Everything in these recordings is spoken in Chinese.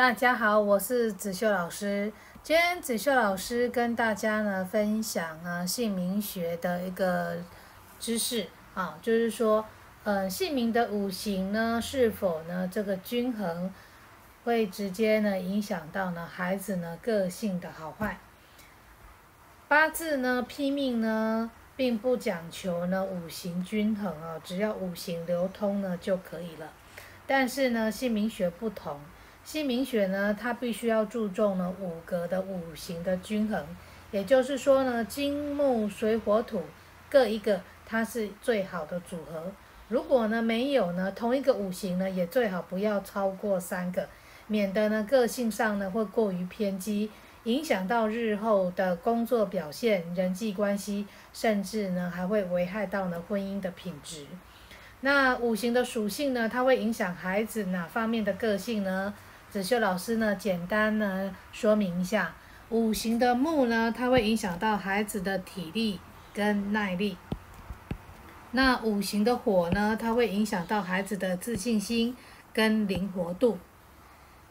大家好，我是子秀老师。今天子秀老师跟大家呢分享啊姓名学的一个知识啊，就是说，呃，姓名的五行呢是否呢这个均衡，会直接呢影响到呢孩子呢个性的好坏。八字呢拼命呢并不讲求呢五行均衡啊，只要五行流通呢就可以了。但是呢姓名学不同。姓名学呢，它必须要注重呢五格的五行的均衡，也就是说呢，金木水火土各一个，它是最好的组合。如果呢没有呢，同一个五行呢，也最好不要超过三个，免得呢个性上呢会过于偏激，影响到日后的工作表现、人际关系，甚至呢还会危害到呢婚姻的品质。那五行的属性呢，它会影响孩子哪方面的个性呢？子秀老师呢，简单呢说明一下，五行的木呢，它会影响到孩子的体力跟耐力。那五行的火呢，它会影响到孩子的自信心跟灵活度。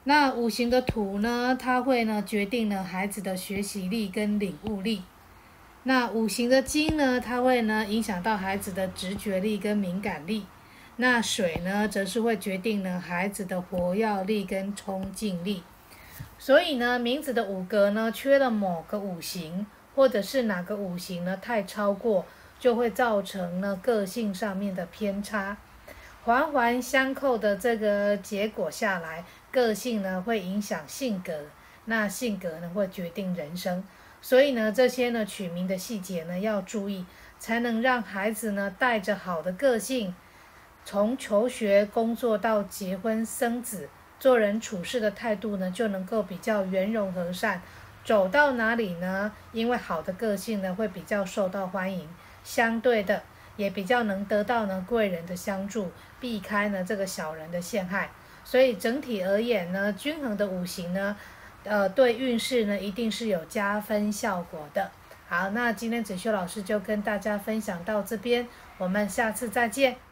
那五行的土呢，它会呢决定了孩子的学习力跟领悟力。那五行的金呢，它会呢影响到孩子的直觉力跟敏感力。那水呢，则是会决定呢孩子的活跃力跟冲劲力。所以呢，名字的五格呢缺了某个五行，或者是哪个五行呢太超过，就会造成呢个性上面的偏差。环环相扣的这个结果下来，个性呢会影响性格，那性格呢会决定人生。所以呢，这些呢取名的细节呢要注意，才能让孩子呢带着好的个性。从求学、工作到结婚生子，做人处事的态度呢，就能够比较圆融和善。走到哪里呢？因为好的个性呢，会比较受到欢迎，相对的也比较能得到呢贵人的相助，避开呢这个小人的陷害。所以整体而言呢，均衡的五行呢，呃，对运势呢，一定是有加分效果的。好，那今天子修老师就跟大家分享到这边，我们下次再见。